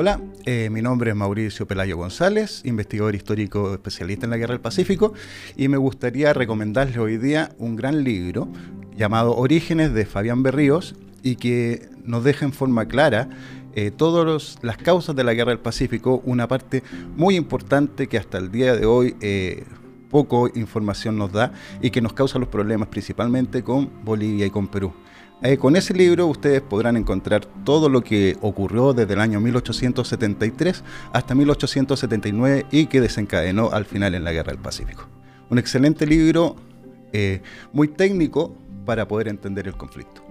Hola, eh, mi nombre es Mauricio Pelayo González, investigador histórico especialista en la Guerra del Pacífico, y me gustaría recomendarles hoy día un gran libro llamado Orígenes de Fabián Berríos y que nos deja en forma clara eh, todas las causas de la Guerra del Pacífico, una parte muy importante que hasta el día de hoy eh, poco información nos da y que nos causa los problemas principalmente con Bolivia y con Perú. Eh, con ese libro ustedes podrán encontrar todo lo que ocurrió desde el año 1873 hasta 1879 y que desencadenó al final en la Guerra del Pacífico. Un excelente libro, eh, muy técnico para poder entender el conflicto.